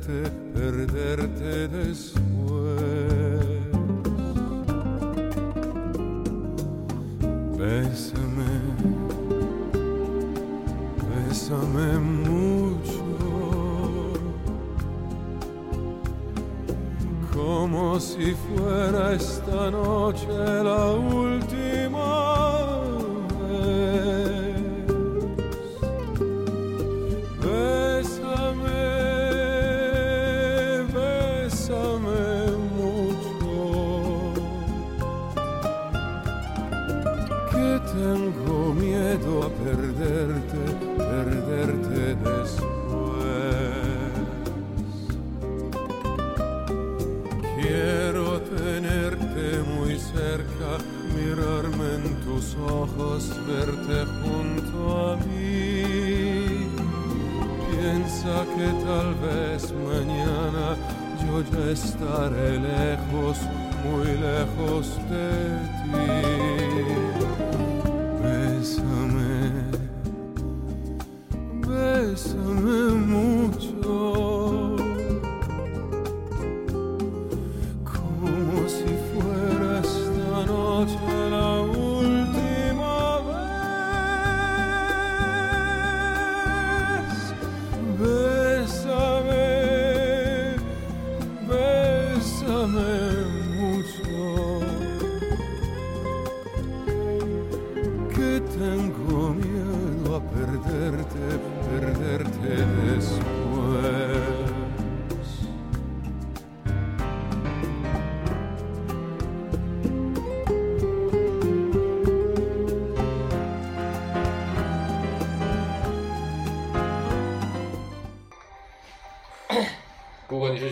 Perderte, perderte después. Bésame, bésame mucho, como si fuera esta noche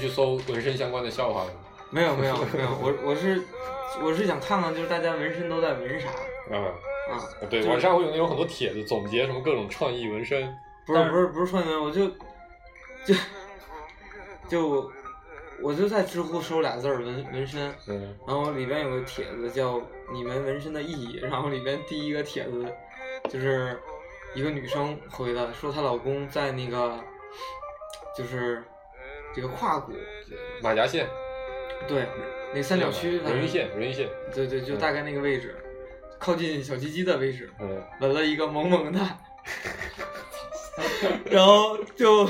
去搜纹身相关的笑话的吗？没有没有 没有，我我是我是想看看，就是大家纹身都在纹啥嗯，啊？对，就网上会有有很多帖子总结什么各种创意纹身，不是不是不是不是串门，我就就就我就在知乎搜俩字儿纹纹身，嗯然后里边有个帖子叫“你们纹身的意义”，然后里边第一个帖子就是一个女生回的，说她老公在那个就是这个胯骨，马甲线、对，那三角区，人鱼线、人鱼线，对对，就大概那个位置，靠近小鸡鸡的位置，嗯，纹了一个萌萌的，然后就，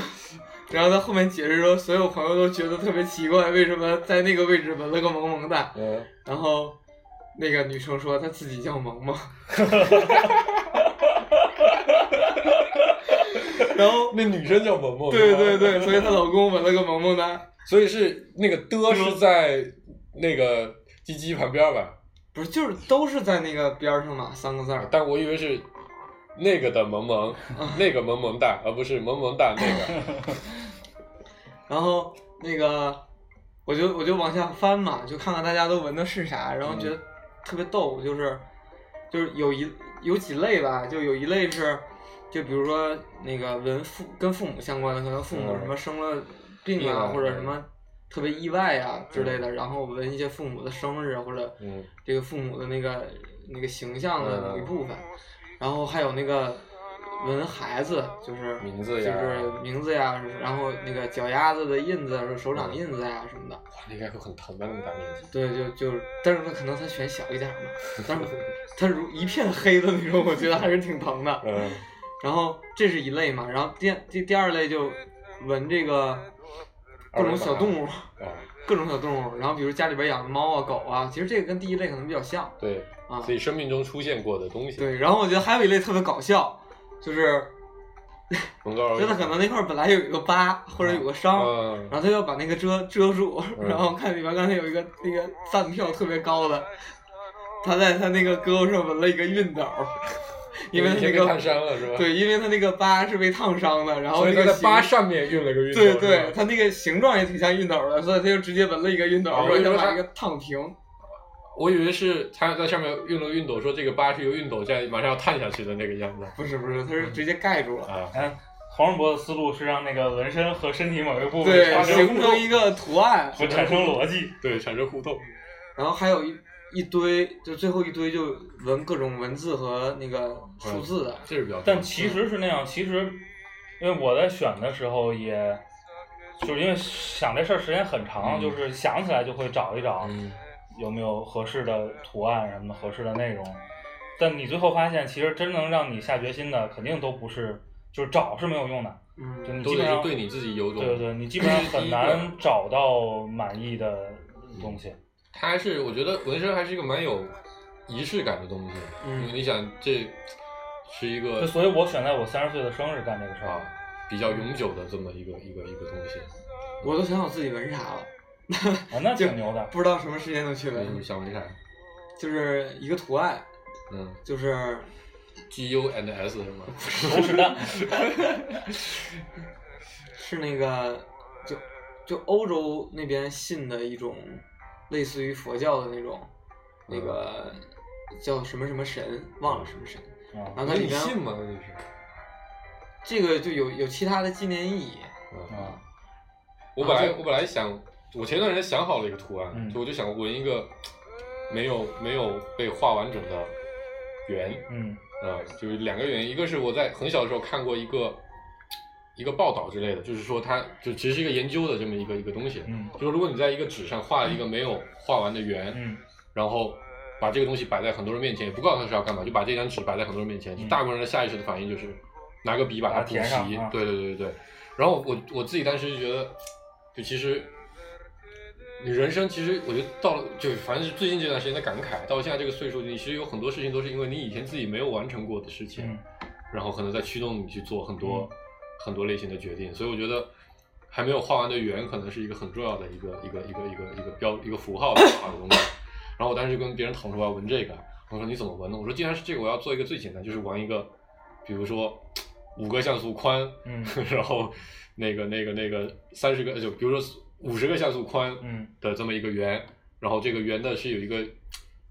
然后他后面解释说，所有朋友都觉得特别奇怪，为什么在那个位置纹了个萌萌的，嗯，然后那个女生说她自己叫萌萌 然后那女生叫萌萌，对对对，所以她老公纹了个萌萌哒，所以是那个的是在那个鸡鸡旁边吧？不是就是都是在那个边儿上嘛，三个字儿，但我以为是那个的萌萌，那个萌萌哒，而不是萌萌哒那个。然后那个我就我就往下翻嘛，就看看大家都纹的是啥，然后觉得特别逗，就是就是有一有几类吧，就有一类是，就比如说那个纹父跟父母相关的，可能父母嗯什么生了病啊，或者什么特别意外啊之类的，然后纹一些父母的生日或者嗯这个父母的那个那个形象的某一嗯部分，然后还有那个纹孩子，就是名字呀就是名字呀，然后那个脚丫子的印子、手掌印子呀什么的。哇，那应该会很疼吧？那么大面积。对，就就，但是他可能他选小一点嘛，但是他如一片黑的那种，我觉得还是挺疼的。嗯 然后这是一类嘛，然后第第第二类就闻这个各种小动物，啊，各种小动物，然后比如家里边养的猫啊、狗啊，其实这个跟第一类可能比较像对，啊。自己生命中出现过的东西。对，然后我觉得还有一类特别搞笑，就是 红高 真的可能那块本来有一个疤或者有个伤，嗯然后他要把那个遮遮住，嗯然后看里边刚才有一个那个饭票特别高的，他在他那个胳膊上纹了一个熨斗，因为他那个烫个伤了是吧？对，因为他那个疤是被烫伤的，然后所以他在那个形疤上面运了个熨斗。对对他那个形状也挺像熨斗的，所以他就直接纹了一个熨斗，哦说我以为他想把那个烫平。我以为是他在上面运了个熨斗，说这个疤是由熨斗这样马上要探下去的那个样子。不是不是，他是直接盖住了，啊，嗯，黄世博的思路是让那个纹身和身体某一个部分对，形成一个图案，和产生逻辑。对，产生互动。然后还有一一堆，就最后一堆就纹各种文字和那个数字的，这是比较。但其实是那样，其实因为我在选的时候也，就是因为想这事儿时间很长，嗯就是想起来就会找一找嗯，有没有合适的图案什么的合适的内容。但你最后发现，其实真能让你下决心的，肯定都不是，就是找是没有用的。就嗯，你基本上都得是对你自己有种。对对对，你基 本上很难找到满意的东西。它还是我觉得纹身还是一个蛮有仪式感的东西，嗯因为你想这是一个就所以我选在我三十岁的生日干这个事儿。啊比较永久的这么一个一个一个东西。我都想好自己纹啥了，啊，那 挺牛的。不知道什么时间能去你纹，想纹啥？就是一个图案，嗯就是，G U and S 是吗？不是的。是那个就就欧洲那边信的一种类似于佛教的那种那个叫什么什么神，忘了什么神，啊然后它里你信边吗？这是。这个就有有其他的纪念意义，嗯啊我本来我本来想，我前段时间想好了一个图案，嗯就我就想纹一个没有没有被画完整的圆，嗯啊，就是两个原因，一个是我在很小的时候看过一个一个报道之类的，就是说它就其实是一个研究的这么一个一个东西，嗯就是如果你在一个纸上画了一个没有画完的圆，嗯然后把这个东西摆在很多人面前，也不告诉他是要干嘛，就把这张纸摆在很多人面前，嗯大部分人的下意识的反应就是拿个笔把它补齐，啊对对对对对。然后我我自己当时就觉得，就其实你人生其实我觉得到了就反正是最近这段时间的感慨，到现在这个岁数，你其实有很多事情都是因为你以前自己没有完成过的事情，嗯然后可能在驱动你去做很多、嗯很多类型的决定，所以我觉得还没有画完的圆可能是一个很重要的一个一个一个一个一个标一个符号画的东西。然后我当时就跟别人讨论我要纹这个，我说你怎么纹呢？我说既然是这个，我要做一个最简单，就是纹一个，比如说五个像素宽，嗯 然后那个那个那个三十个就比如说五十个像素宽嗯的这么一个圆，然后这个圆的是有一个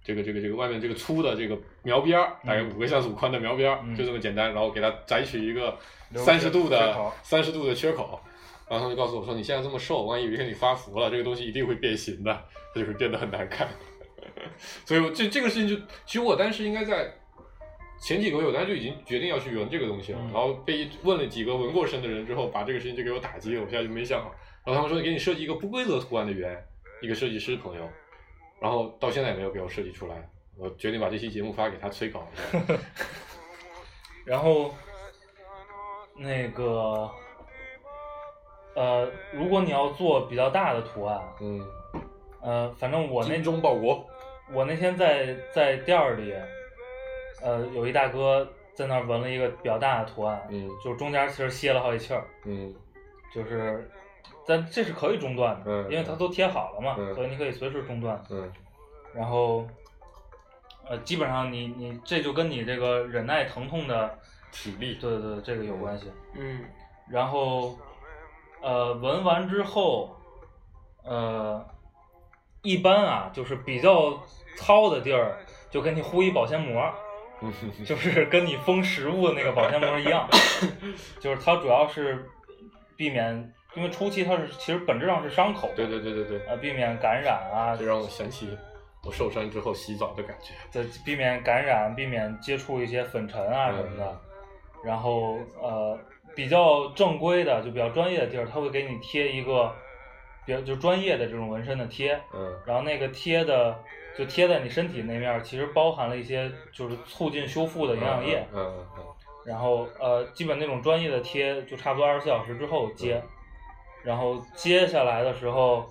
这个这个这个外面这个粗的这个描边儿，大概嗯五个像素宽的描边儿，嗯就这么简单，然后给它摘取一个留三十度的三十度的缺口。然后他就告诉我说：“你现在这么瘦，万一有一天你发福了，这个东西一定会变形的，它就会变得很难看。”所以我这这个事情就，其实我当时应该在前几个月，我当时就已经决定要去纹这个东西了。嗯然后被问了几个纹过身的人之后，把这个事情就给我打击了，我现在就没想好。然后他们说给你设计一个不规则图案的圆，一个设计师朋友，然后到现在也没有给我设计出来。我决定把这期节目发给他催稿一下。然后那个呃，如果你要做比较大的图案，嗯，呃，反正我那中报国。我那天在在店儿里，呃，有一大哥在那儿纹了一个比较大的图案，嗯就是中间其实歇了好几气儿，嗯就是，但这是可以中断的，嗯因为它都贴好了嘛，嗯所以你可以随时中断。嗯然后，呃，基本上你你这就跟你这个忍耐疼痛的体力。对对对，这个有关系。嗯然后，呃，纹完之后，呃，一般啊，就是比较糙的地儿，就给你糊一保鲜膜，就是跟你封食物的那个保鲜膜一样，就是它主要是避免，因为初期它是其实本质上是伤口，对对对对对，呃，避免感染啊，这让我想起我受伤之后洗澡的感觉。对，避免感染，避免接触一些粉尘啊什么的。嗯然后呃，比较正规的，就比较专业的地儿，他会给你贴一个比较就专业的这种纹身的贴，嗯。然后那个贴的就贴在你身体那面儿，其实包含了一些就是促进修复的营养液。嗯嗯嗯然后呃，基本那种专业的贴就差不多二十四小时之后接，然后接下来的时候，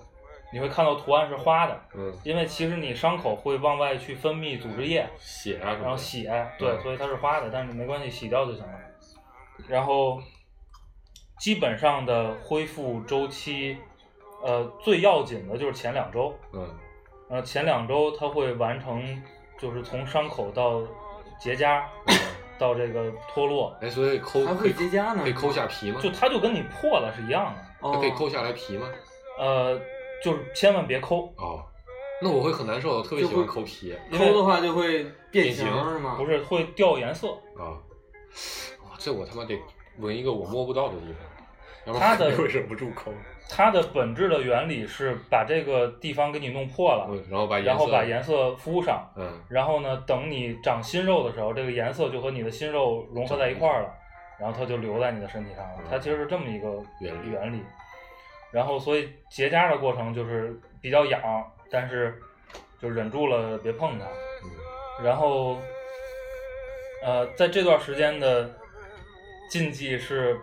你会看到图案是花的，嗯，因为其实你伤口会往外去分泌组织液，血。然后血，对，嗯所以它是花的，但是没关系，洗掉就行了。然后基本上的恢复周期，呃，最要紧的就是前两周，嗯呃，前两周它会完成，就是从伤口到结痂，到这个脱落，哎，所以抠还可以会结痂呢可以抠下皮吗？就它就跟你破了是一样的。哦它可以抠下来皮吗？呃，就是千万别抠，哦，那我会很难受，我特别喜欢抠皮。抠的话就会变形是吗？不是会掉颜色。啊，哇，这我他妈得纹一个我摸不到的地方，要不它的会忍不住抠。它的本质的原理是把这个地方给你弄破了，嗯，然后把颜色，然后把颜色敷上，嗯然后呢，等你长新肉的时候，这个颜色就和你的新肉融合在一块儿了，然后它就留在你的身体上了。它其实是这么一个原理原理。然后，所以结痂的过程就是比较痒，但是就忍住了别碰它。嗯然后，呃，在这段时间的禁忌是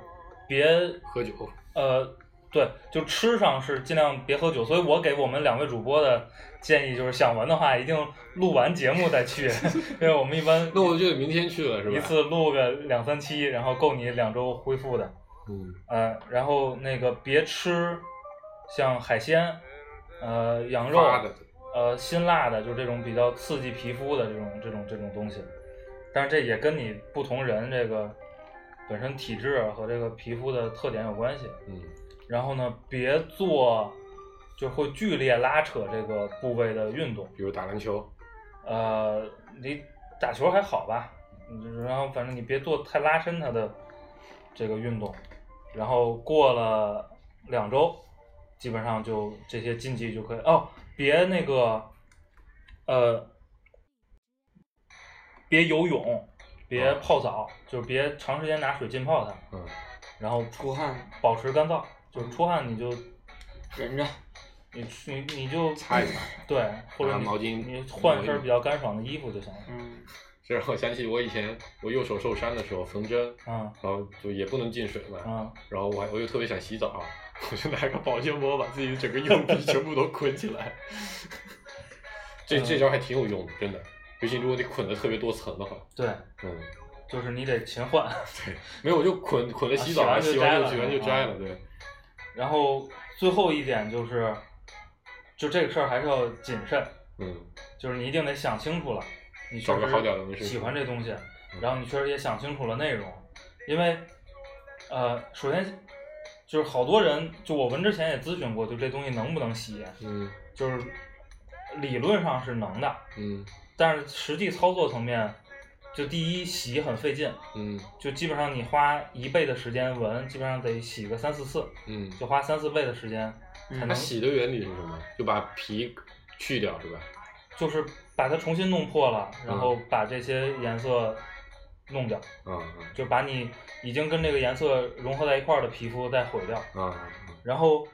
别喝酒。呃，对，就吃上是尽量别喝酒，所以我给我们两位主播的建议就是，想闻的话一定录完节目再去，因为我们一般那我就得明天去了，是吧？一次录个两三期，然后够你两周恢复的。嗯呃，然后那个别吃像海鲜、呃羊肉、呃辛辣的，就这种比较刺激皮肤的这种这种这种东西。但是这也跟你不同人这个本身体质和这个皮肤的特点有关系。嗯然后呢，别做就会剧烈拉扯这个部位的运动。比如打篮球。呃，你打球还好吧，嗯然后反正你别做太拉伸它的这个运动。然后过了两周，基本上就这些禁忌就可以哦，别那个呃，别游泳，别哦泡澡，就是别长时间拿水浸泡它，嗯然后出汗保持干燥，就是出汗你就忍着，你你你就擦一擦对，或者你拿毛巾你换一身比较干爽的衣服就行了。嗯，这让我想起我以前我右手受伤的时候缝针，嗯然后就也不能进水嘛，嗯，然后我还我又特别想洗澡，我就拿个保鲜膜把自己整个右臂全部都捆起来。这这招还挺有用的，真的，尤其如果你捆的特别多层的话，对，嗯，就是你得勤换。对，没有我就捆捆了洗澡，啊洗洗完就洗完就摘了，嗯对，然后最后一点就是，就这个事儿还是要谨慎，嗯就是你一定得想清楚了，你确找个实好点的喜欢这东西，嗯。然后你确实也想清楚了内容，因为呃，首先就是好多人，就我纹之前也咨询过，就这东西能不能洗，嗯。就是理论上是能的，嗯。但是实际操作层面，就第一洗很费劲，嗯。就基本上你花一倍的时间闻，基本上得洗个三四次，嗯，就花三四倍的时间才它能，洗的原理是什么？就把皮去掉是吧？就是把它重新弄破了，然后嗯把这些颜色弄掉，就把你已经跟这个颜色融合在一块儿的皮肤再毁掉。啊，然后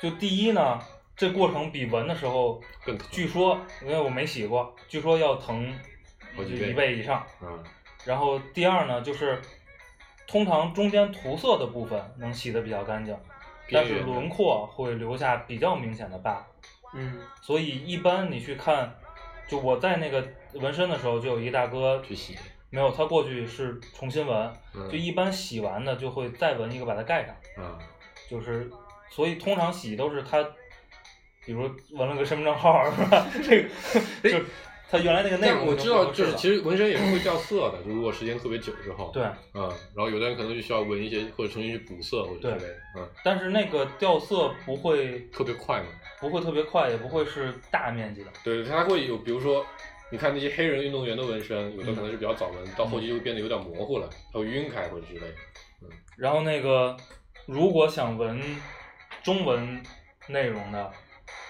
就第一呢，这过程比纹的时候，更疼。据说因为我没洗过，据说要疼一倍以上。啊然后第二呢，就是通常中间涂色的部分能洗得比较干净，但是轮廓会留下比较明显的疤。嗯，所以一般你去看，就我在那个纹身的时候，就有一大哥去洗，没有他过去是重新纹，嗯就一般洗完的就会再纹一个把它盖上，嗯就是所以通常洗都是他，比如纹了个身份证号是吧？这个就他原来那个内容但我知道，就是就其实纹身也是会掉色的，就如果时间特别久之后。对，嗯，然后有的人可能就需要纹一些，或者重新去补色或者之对类的，嗯，但是那个掉色不会特别快嘛。不会特别快，也不会是大面积的。对，它会有，比如说，你看那些黑人运动员的纹身，有的可能是比较早纹，到嗯后期就会变得有点模糊了，它会晕开或者之类的。嗯然后那个，如果想纹中文内容的，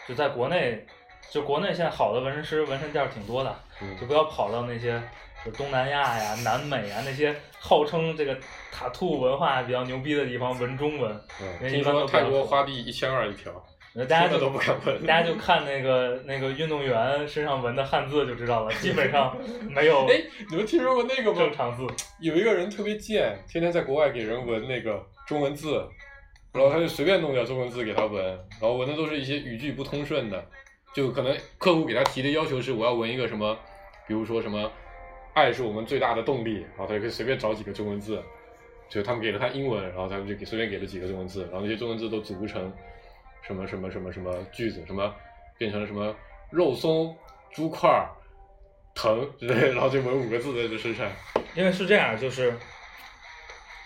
就在国内，就国内现在好的纹身师、纹身店儿挺多的，嗯就不要跑到那些就东南亚呀、南美啊那些号称这个塔兔文化比较牛逼的地方纹中文。嗯，人听一般都不要说泰国说花币一千二一条，听了大家 就都不敢纹大家就看那个那个运动员身上纹的汉字就知道了，基本上 没有哎，你们听说过那个吗？正常字。有一个人特别贱，天天在国外给人纹那个中文字，然后他就随便弄点中文字给他纹，然后纹的都是一些语句不通顺的，就可能客户给他提的要求是我要纹一个什么，比如说什么“爱是我们最大的动力”，然后他就可以随便找几个中文字，就他们给了他英文，然后他们就给随便给了几个中文字，然后那些中文字都组不成什么什么什么什么句子，什么变成了什么肉松、猪块儿、疼之类，然后就纹五个字在这身上。因为是这样，就是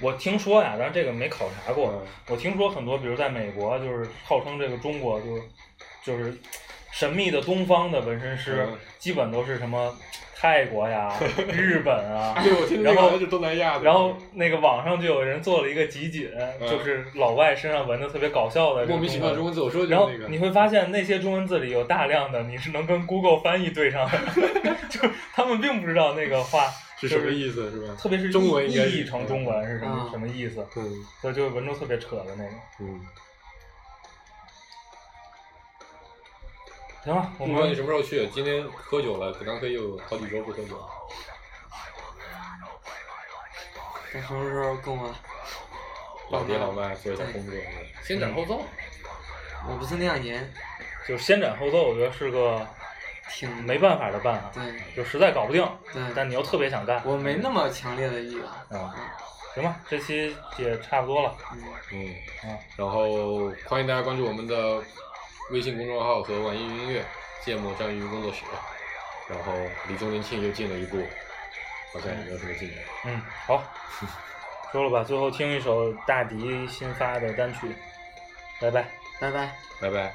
我听说呀，但是这个没考察过。嗯我听说很多，比如在美国，就是号称这个中国就是就是神秘的东方的纹身师，嗯基本都是什么泰国呀、日本啊。对，我听那然后个好像是东南亚的。然后那个网上就有人做了一个集锦，就是老外身上纹的特别搞笑的这个莫名其妙的中文字，我说然后。你会发现那些中文字里有大量的你是能跟 Google 翻译对上的，就他们并不知道那个话是什么意思是吧？特别是中文译译成中文是什么、嗯什么意思，对所以就纹出特别扯的那种。嗯。行了，我不管你们什么时候去，今天喝酒了，可能可以有好几周不喝酒。等什么时候跟我老爹老妈做一下工作，先斩后奏。我不是那样人，就是先斩后奏，我觉得是个挺没办法的办法，对就实在搞不定，对，但你又特别想干，我没那么强烈的意愿。啊，行吧，这期也差不多了，嗯，嗯啊，然后欢迎大家关注我们的微信公众号和网易云音乐“芥末章鱼工作室”。然后离周年庆又近了一步，好像也没有什么进展。嗯，好，说了吧，最后听一首大迪新发的单曲，拜拜。拜拜。拜拜。